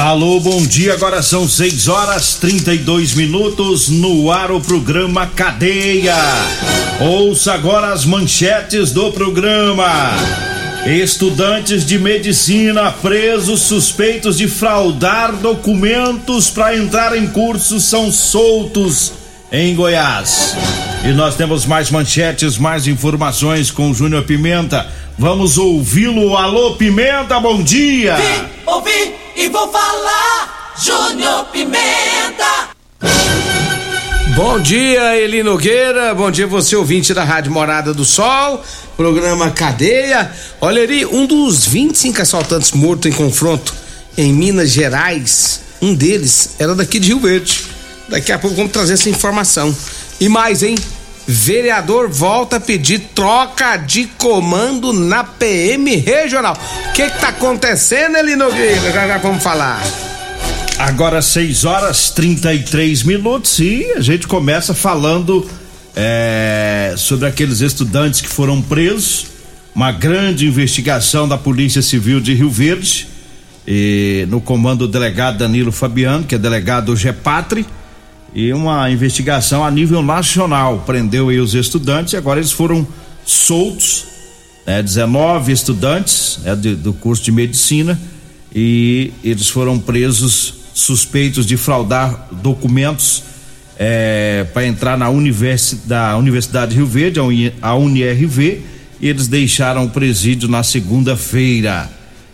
Alô, bom dia. Agora são 6 horas 32 minutos no ar o programa Cadeia. Ouça agora as manchetes do programa. Estudantes de medicina presos suspeitos de fraudar documentos para entrar em cursos são soltos em Goiás. E nós temos mais manchetes, mais informações com o Júnior Pimenta. Vamos ouvi-lo. Alô, Pimenta, bom dia. Vim, ouvi e vou falar. Júnior Pimenta. Bom dia, Eli Nogueira. Bom dia, você ouvinte da Rádio Morada do Sol, programa Cadeia. Olha ali, um dos 25 assaltantes mortos em confronto em Minas Gerais, um deles era daqui de Rio Verde. Daqui a pouco vamos trazer essa informação. E mais, hein? Vereador volta a pedir troca de comando na PM regional. O que que tá acontecendo, Eli Nogueira? Já já vamos falar. Agora 6 horas 33 minutos e a gente começa falando é, sobre aqueles estudantes que foram presos. Uma grande investigação da Polícia Civil de Rio Verde, e, no comando do delegado Danilo Fabiano, que é delegado do GEPATRI, e uma investigação a nível nacional. Prendeu aí os estudantes e agora eles foram soltos, né, 19 estudantes né, de, do curso de medicina, e eles foram presos suspeitos de fraudar documentos é, para entrar na universi da Universidade de Rio Verde, a UniRV, e eles deixaram o presídio na segunda-feira.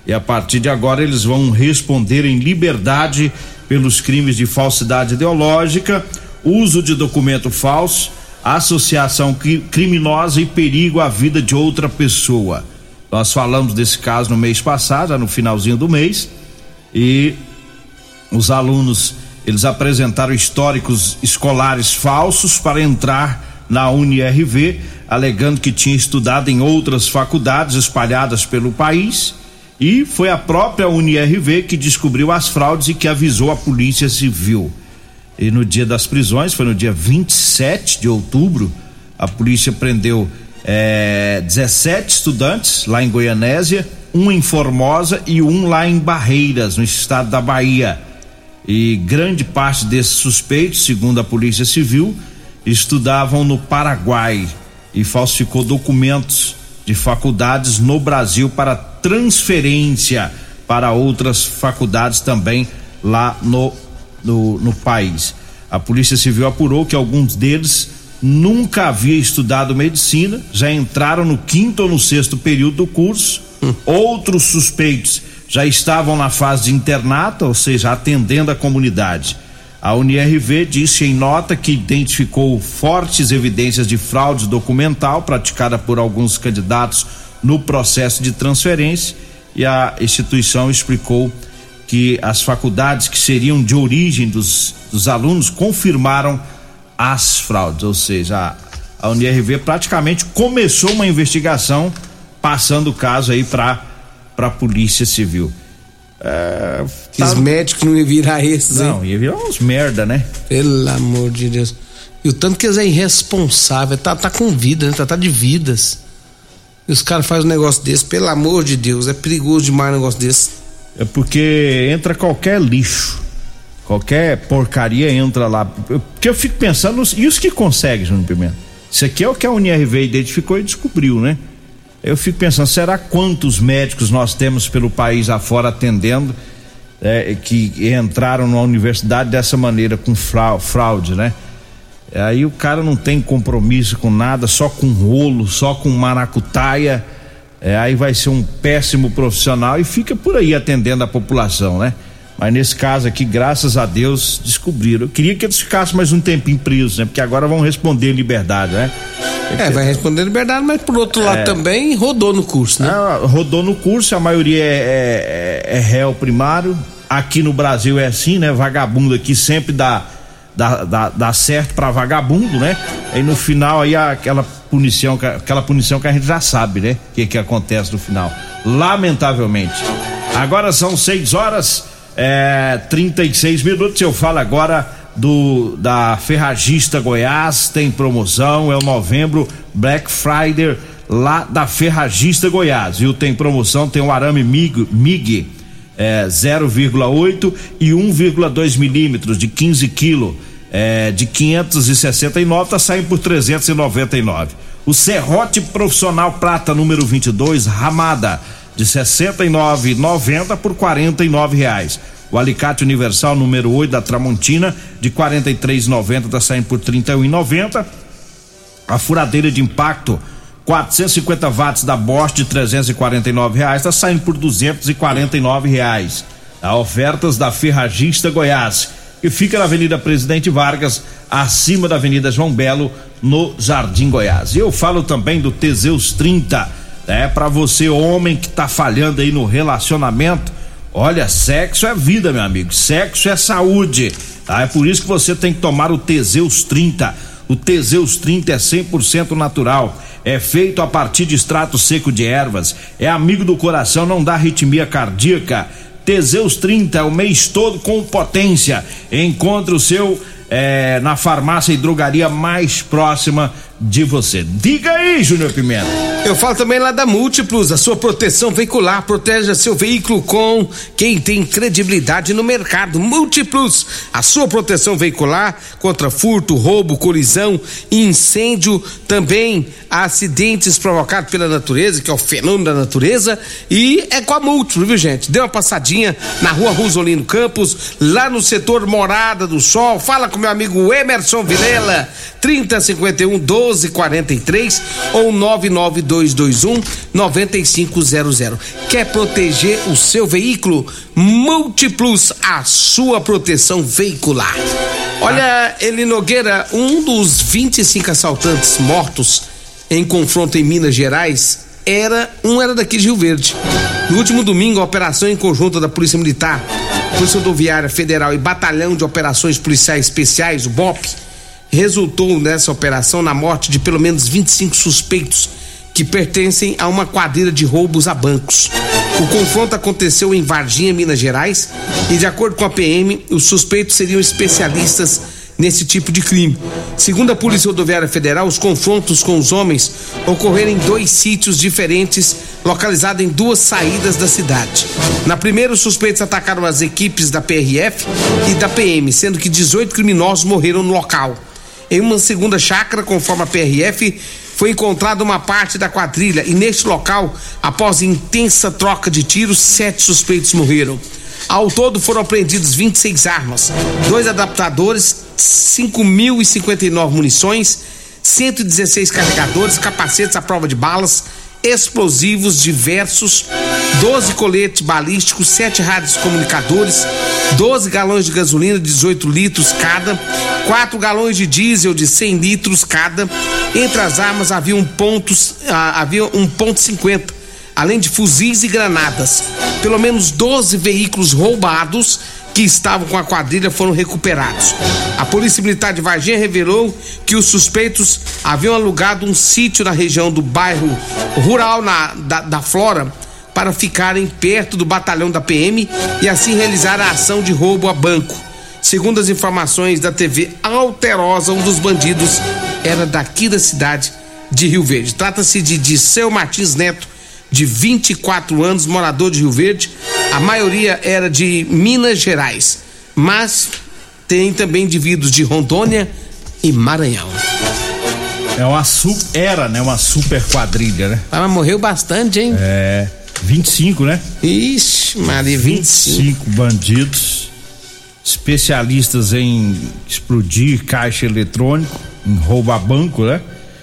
E a partir de agora eles vão responder em liberdade pelos crimes de falsidade ideológica, uso de documento falso, associação criminosa e perigo à vida de outra pessoa. Nós falamos desse caso no mês passado, no finalzinho do mês, e os alunos eles apresentaram históricos escolares falsos para entrar na UniRV, alegando que tinha estudado em outras faculdades espalhadas pelo país. E foi a própria UniRV que descobriu as fraudes e que avisou a Polícia Civil. E no dia das prisões, foi no dia 27 de outubro, a polícia prendeu é, 17 estudantes lá em Goianésia, um em Formosa e um lá em Barreiras, no estado da Bahia. E grande parte desses suspeitos, segundo a Polícia Civil, estudavam no Paraguai e falsificou documentos de faculdades no Brasil para transferência para outras faculdades também lá no, no, no país. A Polícia Civil apurou que alguns deles nunca havia estudado medicina, já entraram no quinto ou no sexto período do curso. Outros suspeitos já estavam na fase de internato, ou seja, atendendo a comunidade. A UniRV disse em nota que identificou fortes evidências de fraude documental praticada por alguns candidatos no processo de transferência e a instituição explicou que as faculdades que seriam de origem dos, dos alunos confirmaram as fraudes, ou seja, a, a UniRV praticamente começou uma investigação passando o caso aí para para a Polícia Civil. É, tá... Os médicos não iam virar esses, Não, hein? ia virar uns merda, né? Pelo amor de Deus. E o tanto que eles é irresponsável, tá, tá com vida, né? Tá, tá de vidas. E os caras fazem um negócio desse, pelo amor de Deus, é perigoso demais um negócio desse. É porque entra qualquer lixo, qualquer porcaria entra lá. Porque eu fico pensando, e os que conseguem, Júnior Pimenta? Isso aqui é o que a UNIRV identificou e descobriu, né? Eu fico pensando, será quantos médicos nós temos pelo país afora atendendo é, que entraram na universidade dessa maneira, com fraude, né? Aí o cara não tem compromisso com nada, só com rolo, só com maracutaia. É, aí vai ser um péssimo profissional e fica por aí atendendo a população, né? Mas nesse caso aqui, graças a Deus, descobriram. Eu queria que eles ficassem mais um tempinho presos, né? Porque agora vão responder em liberdade, né? É, vai responder em liberdade, mas por outro lado é, também rodou no curso, né? É, rodou no curso, a maioria é, é, é réu primário. Aqui no Brasil é assim, né? Vagabundo aqui sempre dá, dá, dá, dá certo para vagabundo, né? E no final aí aquela punição, aquela punição que a gente já sabe, né? O que, que acontece no final. Lamentavelmente. Agora são 6 horas é, 36 minutos. Eu falo agora do da Ferragista Goiás, tem promoção, é o novembro Black Friday lá da Ferragista Goiás, viu? Tem promoção, tem o arame MIG, MIG é, 0,8 e 1,2 milímetros de 15 quilos é, de 569 tá saindo por 399. O serrote profissional prata número 22 Ramada de 69,90 por 49 reais. O alicate universal número 8 da Tramontina de 43,90 tá saindo por 31,90. A furadeira de impacto 450 watts da Bosch de 349 reais está saindo por 249 reais. A ofertas da Ferragista Goiás, que fica na Avenida Presidente Vargas, acima da Avenida João Belo, no Jardim Goiás. E eu falo também do Teseus 30, é para você homem que tá falhando aí no relacionamento. Olha, sexo é vida, meu amigo. Sexo é saúde. Tá? É por isso que você tem que tomar o Teseus 30. O Teseus 30 é 100% natural é feito a partir de extrato seco de ervas, é amigo do coração, não dá arritmia cardíaca. Teseus 30 é o mês todo com potência. Encontre o seu é, na farmácia e drogaria mais próxima de você. Diga aí, Júnior Pimenta. Eu falo também lá da Múltiplos, a sua proteção veicular. Proteja seu veículo com quem tem credibilidade no mercado. Múltiplos, a sua proteção veicular contra furto, roubo, colisão, incêndio, também acidentes provocados pela natureza, que é o fenômeno da natureza. E é com a Múltiplos, viu, gente? Dê uma passadinha na rua Rosolino Campos, lá no setor Morada do Sol. Fala com meu amigo Emerson Vilela, 3051 12 1243 ou 99221 9500. Quer proteger o seu veículo? Múltiplos, a sua proteção veicular. Olha, Eli Nogueira, um dos 25 assaltantes mortos em confronto em Minas Gerais era um era daqui de Rio Verde. No último domingo, a operação em conjunto da Polícia Militar, Polícia Rodoviária Federal e Batalhão de Operações Policiais Especiais, o BOP, resultou nessa operação na morte de pelo menos 25 suspeitos que pertencem a uma quadrilha de roubos a bancos. O confronto aconteceu em Varginha, Minas Gerais, e de acordo com a PM, os suspeitos seriam especialistas nesse tipo de crime. Segundo a Polícia Rodoviária Federal, os confrontos com os homens ocorreram em dois sítios diferentes, localizados em duas saídas da cidade. Na primeira, os suspeitos atacaram as equipes da PRF e da PM, sendo que 18 criminosos morreram no local. Em uma segunda chácara, conforme a PRF, foi encontrada uma parte da quadrilha e neste local, após intensa troca de tiros, sete suspeitos morreram. Ao todo foram apreendidos 26 armas, dois adaptadores, 5.059 munições, 116 carregadores, capacetes à prova de balas, explosivos diversos, 12 coletes balísticos, 7 rádios comunicadores, 12 galões de gasolina, 18 litros cada, 4 galões de diesel de 100 litros cada. Entre as armas havia um pontos, ah, havia um ponto 50, além de fuzis e granadas. Pelo menos 12 veículos roubados que estavam com a quadrilha foram recuperados. A Polícia Militar de Varginha revelou que os suspeitos haviam alugado um sítio na região do bairro rural na, da, da Flora para ficarem perto do batalhão da PM e assim realizar a ação de roubo a banco. Segundo as informações da TV Alterosa, um dos bandidos era daqui da cidade de Rio Verde. Trata-se de Disseu Martins Neto, de 24 anos, morador de Rio Verde. A maioria era de Minas Gerais, mas tem também indivíduos de Rondônia e Maranhão. É uma super, era, né? Uma super quadrilha, né? Ela morreu bastante, hein? É. 25, né? Ixi, Maria, 25. 25 bandidos especialistas em explodir caixa eletrônico, em roubar banco, né?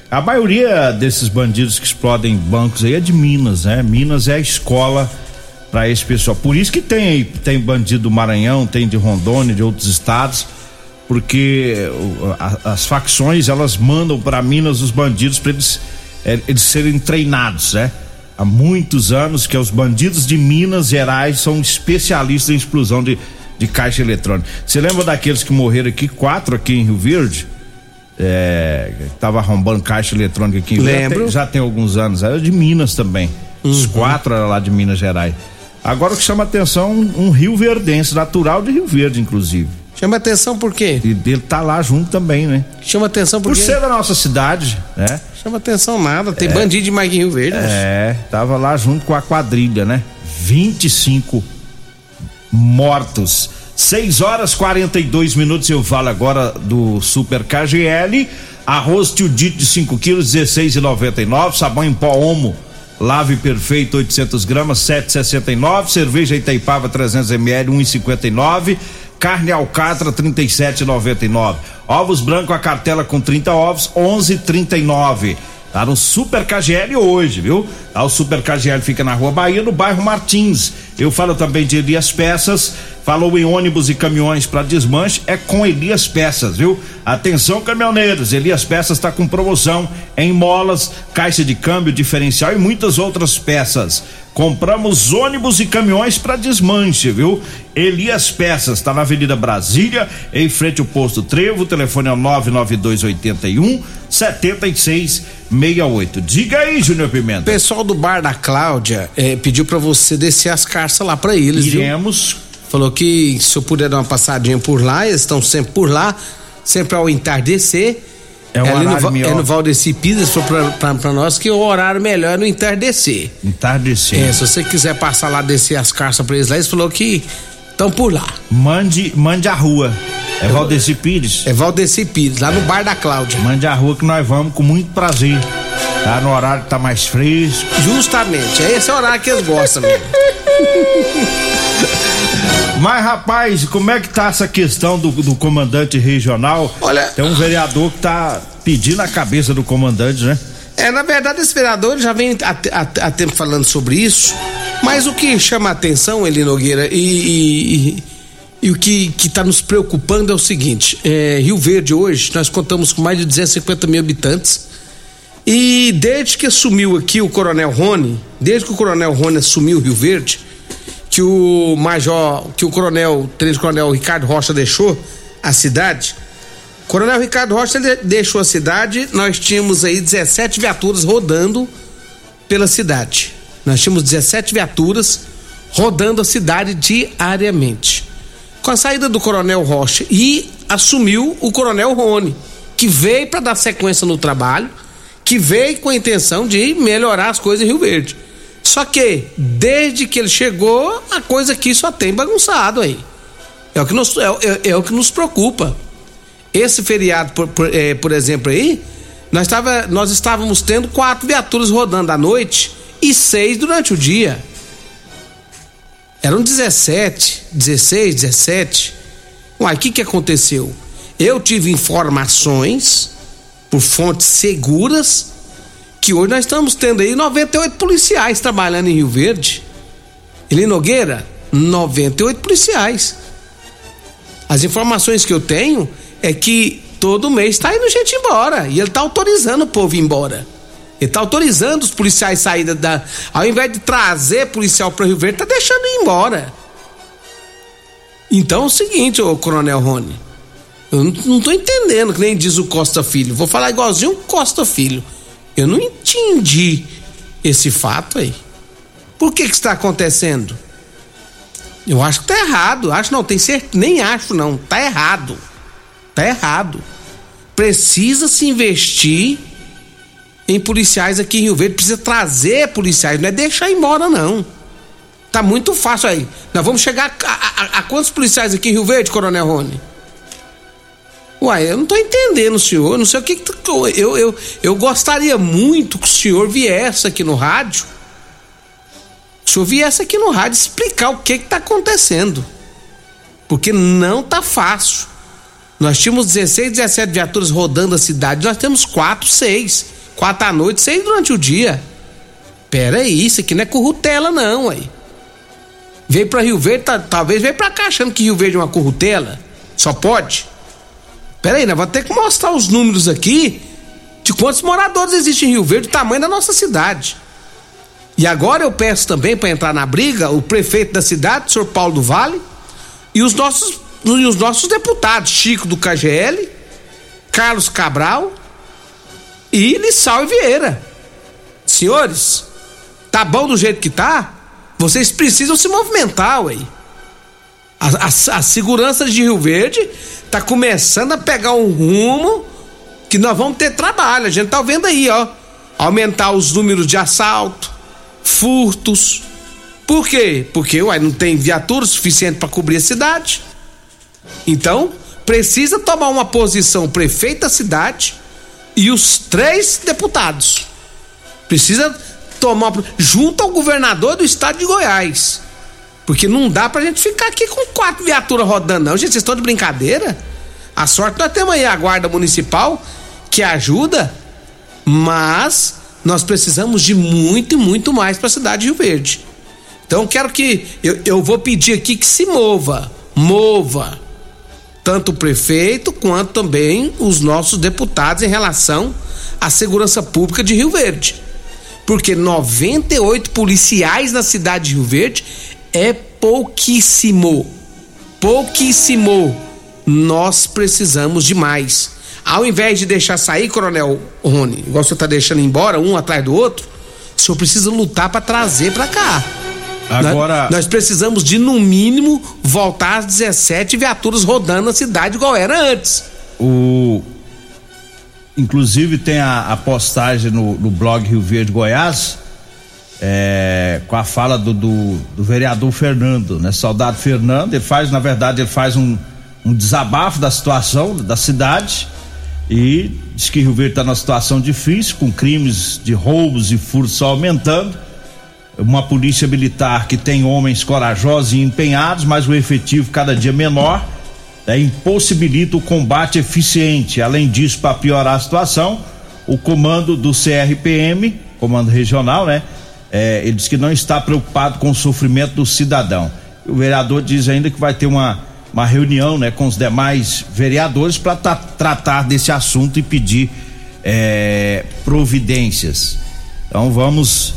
A maioria desses bandidos que explodem bancos aí é de Minas, né? Minas é a escola para esse pessoal. Por isso que tem tem bandido do Maranhão, tem de Rondônia, de outros estados, porque as facções elas mandam para Minas os bandidos para eles é, eles serem treinados, né? Há muitos anos que os bandidos de Minas Gerais são especialistas em explosão de, de caixa eletrônica. Você lembra daqueles que morreram aqui, quatro aqui em Rio Verde? É, tava arrombando caixa eletrônica aqui Lembro. Verde. Já tem alguns anos, era de Minas também. Os quatro eram lá de Minas Gerais. Agora o que chama atenção um, um Rio Verdense, natural de Rio Verde, inclusive. Chama atenção por quê? E dele tá lá junto também, né? Chama atenção por Por quê? ser da nossa cidade, né? Chama atenção nada. Tem bandido demais aqui em Rio Verde. É, tava lá junto com a quadrilha, né? 25 mortos. 6 horas 42 minutos. Eu falo agora do Super KGL. Arroz tio dito de 5 quilos, 16,99. Sabão em pó Omo. Lave perfeito 800 gramas, 7,69. Cerveja Itaipava 300 ml, 1,59. Carne alcatra 37,99. Ovos branco a cartela com 30 ovos, 11,39. Tá no Super KGL hoje, viu? Tá, o Super KGL fica na Rua Bahia, no bairro Martins. Eu falo também de Elias Peças. Falou em ônibus e caminhões para desmanche, é com Elias Peças, viu? Atenção, caminhoneiros, Elias Peças está com promoção em molas, caixa de câmbio, diferencial e muitas outras peças. Compramos ônibus e caminhões para desmanche, viu? Elias Peças está na Avenida Brasília, em frente ao posto Trevo. O telefone é o 99281 7668. Diga aí, Júnior O Pimenta. pessoal do bar da Cláudia eh, pediu pra você descer as carças lá pra eles, viu? Falou que se eu puder dar uma passadinha por lá, eles estão sempre por lá, sempre ao entardecer. É um no, horário Va- melhor. é no Valdeci Pires, falou pra, pra, pra nós que o horário melhor é no entardecer. Entardecendo. É, se você quiser passar lá, descer as carças pra eles lá, eles falou que estão por lá. Mande, mande a rua. É Valdeci Pires. É Valdeci Pires, lá no bar da Cláudia. Mande a rua que nós vamos com muito prazer. Tá no horário que tá mais fresco. Justamente, é esse horário que eles gostam mesmo. Mas, rapaz, como é que tá essa questão do, do comandante regional? Olha- Tem um vereador que tá pedindo a cabeça do comandante, né? É, na verdade, esse vereador já vem há, tempo falando sobre isso, mas o que chama a atenção, Eli Nogueira, e, e- e- e o que está nos preocupando é o seguinte: é, Rio Verde hoje, nós contamos com mais de 250 mil habitantes, e desde que assumiu aqui o Coronel Rony, desde que o Coronel Rony assumiu Rio Verde, que o Major, que o Coronel, Tenente Coronel Ricardo Rocha deixou a cidade, Coronel Ricardo Rocha deixou a cidade, nós tínhamos aí 17 viaturas rodando pela cidade. Nós tínhamos 17 viaturas rodando a cidade diariamente. Com a saída do Coronel Rocha e assumiu o Coronel Rony, que veio para dar sequência no trabalho, que veio com a intenção de melhorar as coisas em Rio Verde. Só que, desde que ele chegou, a coisa aqui só tem bagunçado aí. É o que nos, é, é- é o que nos preocupa. Esse feriado, por, por, eh, por exemplo, aí, nós, tava, nós estávamos tendo quatro viaturas rodando à noite e seis durante o dia. Eram 17, 16, 17. Uai, o que, que aconteceu? Eu tive informações por fontes seguras que hoje nós estamos tendo aí 98 policiais trabalhando em Rio Verde. Eli Nogueira, 98 policiais. As informações que eu tenho é que todo mês está indo gente embora. E ele está autorizando o povo ir embora. Ele está autorizando os policiais sair da. Ao invés de trazer policial para Rio Verde, tá deixando ir embora. Então é o seguinte, ô Coronel Rony. Eu não, tô entendendo, que nem diz o Costa Filho. Vou falar igualzinho o Costa Filho. Eu não entendi esse fato aí. Por que que está acontecendo? Eu acho que tá errado. Acho não, tem certeza. Nem acho não. Tá errado. Tá errado. Precisa se investir em policiais aqui em Rio Verde. Precisa trazer policiais. Não é deixar embora, não. Tá muito fácil aí. Nós vamos chegar a- a- a quantos policiais aqui em Rio Verde, Coronel Rony? Uai, eu não tô entendendo, senhor. Eu não sei o que, que eu, eu, eu gostaria muito que o senhor viesse aqui no rádio. O senhor viesse aqui no rádio explicar o que que tá acontecendo. Porque não tá fácil. Nós tínhamos 16, 17 viaturas rodando a cidade, nós temos 4, 6. 4 à noite, 6 durante o dia. Pera aí, isso aqui não é currutela não, aí. Veio pra Rio Verde, tá, talvez veio pra cá achando que Rio Verde é uma currutela. Só pode. Pera aí, nós vamos ter que mostrar os números aqui de quantos moradores existem em Rio Verde, o tamanho da nossa cidade. E agora eu peço também para entrar na briga o prefeito da cidade, o senhor Paulo do Vale, e os nossos, e os nossos deputados, Chico do KGL, Carlos Cabral e Lissau e Vieira. Senhores, tá bom do jeito que tá? Vocês precisam se movimentar, ué. A, a, a segurança de Rio Verde tá começando a pegar um rumo que nós vamos ter trabalho. A gente tá vendo aí, ó. Aumentar os números de assalto, furtos. Por quê? Porque uai, não tem viatura suficiente para cobrir a cidade. Então, precisa tomar uma posição o prefeito da cidade e os três deputados. Precisa tomar junto ao governador do estado de Goiás. Porque não dá pra gente ficar aqui com quatro viaturas rodando, não. Gente, vocês estão de brincadeira? A sorte nós temos aí a guarda municipal que ajuda, mas nós precisamos de muito e muito mais para a cidade de Rio Verde. Então quero que eu, eu vou pedir aqui que se mova, mova tanto o prefeito quanto também os nossos deputados em relação à segurança pública de Rio Verde. Porque 98 policiais na cidade de Rio Verde é pouquíssimo. Pouquíssimo. Nós precisamos de mais. Ao invés de deixar sair, Coronel Rony, igual você está deixando embora um atrás do outro, o senhor precisa lutar para trazer para cá. Agora. Nós, nós, precisamos de, no mínimo, voltar às 17 viaturas rodando na cidade igual era antes. O. Inclusive tem a, a postagem no, no blog Rio Verde Goiás é, com a fala do, do, do, vereador Fernando, né? Soldado Fernando, ele faz, na verdade, ele faz um, um desabafo da situação da cidade e diz que Rio Verde está numa situação difícil, com crimes de roubos e furtos só aumentando. Uma polícia militar que tem homens corajosos e empenhados, mas o efetivo cada dia menor, né? impossibilita o combate eficiente. Além disso, para piorar a situação, o comando do CRPM, comando regional, né? É, ele diz que não está preocupado com o sofrimento do cidadão. O vereador diz ainda que vai ter uma, uma reunião né, com os demais vereadores para tra tratar desse assunto e pedir é, providências. Então vamos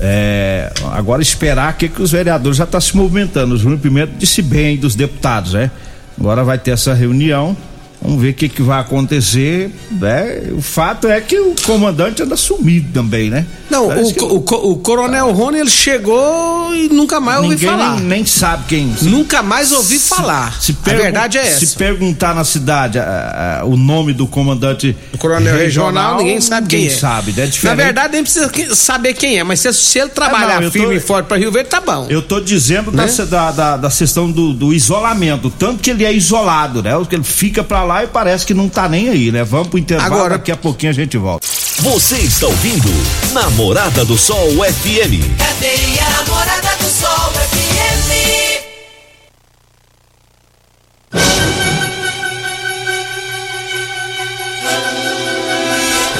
é, agora esperar que, que os vereadores já estão tá se movimentando. O Júnior Pimenta disse bem dos deputados, né? Agora vai ter essa reunião Vamos ver o que, que vai acontecer. Né? O fato é que o comandante anda sumido também, né? Não, o, que... o, o, coronel Rony ele chegou e nunca mais ouvi falar. Nem, nem sabe quem. Nunca mais ouvi se, falar. Se a verdade é essa. Se perguntar na cidade a, a, o nome do comandante. O coronel regional, regional ninguém sabe ninguém quem é. sabe, né? Na verdade, nem precisa saber quem é, mas se, se ele trabalhar é, não, firme tô, e forte para Rio Verde, tá bom. Eu tô dizendo né? da, da, da, questão do, do isolamento. Tanto que ele é isolado, né? Ele fica para lá e parece que não tá nem aí, né? Vamos pro intervalo, Agora, daqui a pouquinho a gente volta. Você está ouvindo Namorada do Sol FM. Cadê a Namorada do Sol FM?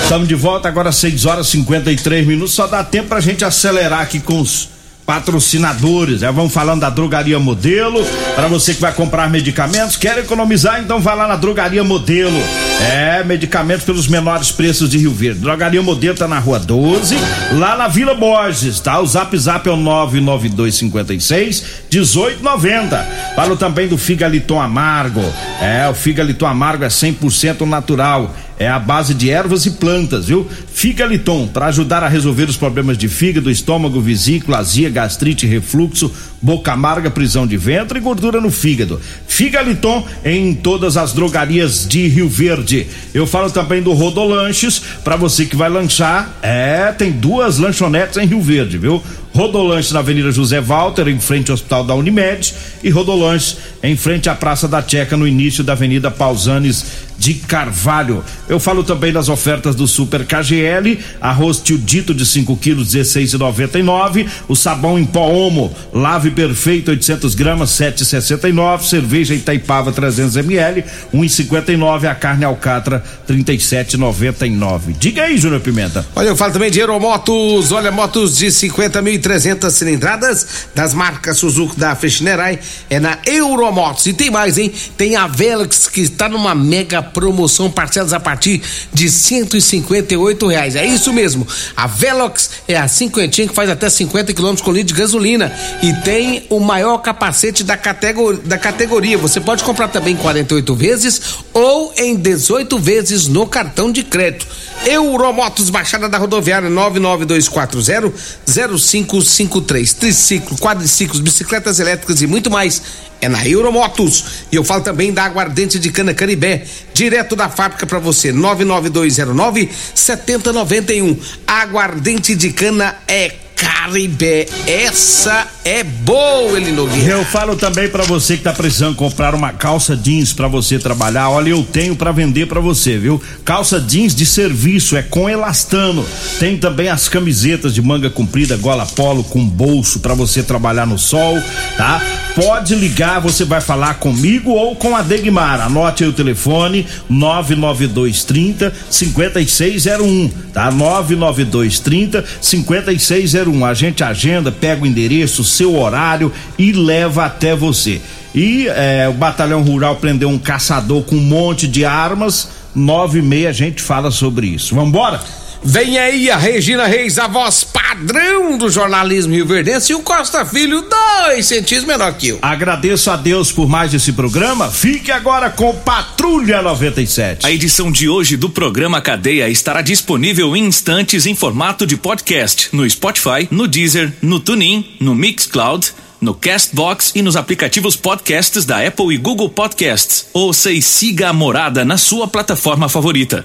Estamos de volta agora 6 horas e 53 minutos. Só dá tempo pra gente acelerar aqui com os patrocinadores. Já vamos falando da Drogaria Modelo. Para você que vai comprar medicamentos, quer economizar, então vai lá na Drogaria Modelo. É, medicamentos pelos menores preços de Rio Verde. Drogaria Modelo tá na Rua 12, lá na Vila Borges, tá? O Zap Zap é o 99256 1890. Falo também do Figaliton Amargo. É, o Figaliton Amargo é 100% natural é a base de ervas e plantas, viu? Figaliton, para ajudar a resolver os problemas de fígado, estômago, vesícula, azia, gastrite, refluxo, boca amarga, prisão de ventre e gordura no fígado. Figaliton em todas as drogarias de Rio Verde. Eu falo também do Rodolanches, para você que vai lanchar. É, tem duas lanchonetes em Rio Verde, viu? Rodolanches na Avenida José Walter, em frente ao Hospital da Unimed, e Rodolanches em frente à Praça da Checa, no início da Avenida Pausanes de Carvalho. Eu falo também das ofertas do Super KGL, arroz tio dito de 5 quilos 16,99, o sabão em pó Omo, lave perfeito 800 gramas 7,69, cerveja Itaipava 300 ml 1,59, a carne alcatra 37,99. Diga aí, Júnior Pimenta. Olha, eu falo também de Aeromotos, olha, motos de 50.300 cilindradas das marcas Suzuki da Fechnerai é na Euromotos. E tem mais, hein? Tem a Velox que está numa mega promoção, parcelas a partir de 158 reais. É isso mesmo. A Velox é a cinquentinha que faz até 50 km com litro de gasolina e tem o maior capacete da, categor da categoria. Você pode comprar também em 48 vezes ou em 18 vezes no cartão de crédito. Euromotos, Baixada da Rodoviária 99240 0553. Triciclo, quadriciclos, bicicletas elétricas e muito mais. É na Euromotos. E eu falo também da aguardente de cana Canibé, direto da fábrica para você. 99209 7091. Aguardente de cana é Caribé. Essa é boa, Elinogueira. Eu falo também para você que tá precisando comprar uma calça jeans para você trabalhar. Olha, eu tenho para vender para você, viu? Calça jeans de serviço é com elastano. Tem também as camisetas de manga comprida, gola polo com bolso para você trabalhar no sol, tá? Pode ligar, você vai falar comigo ou com a Degmar. Anote aí o telefone 99230 5601, tá? 99230 5601 a gente agenda, pega o endereço, seu horário e leva até você. E é, o Batalhão Rural prendeu um caçador com um monte de armas. Nove e meia a gente fala sobre isso. Vambora? Vem aí a Regina Reis, a voz padrão do jornalismo Rio Verdense, e o Costa Filho, dois centímetros menor que eu. Agradeço a Deus por mais esse programa. Fique agora com Patrulha 97. A edição de hoje do programa Cadeia estará disponível em instantes em formato de podcast no Spotify, no Deezer, no TuneIn, no Mixcloud no Castbox e nos aplicativos podcasts da Apple e Google Podcasts. Ouça e siga a morada na sua plataforma favorita.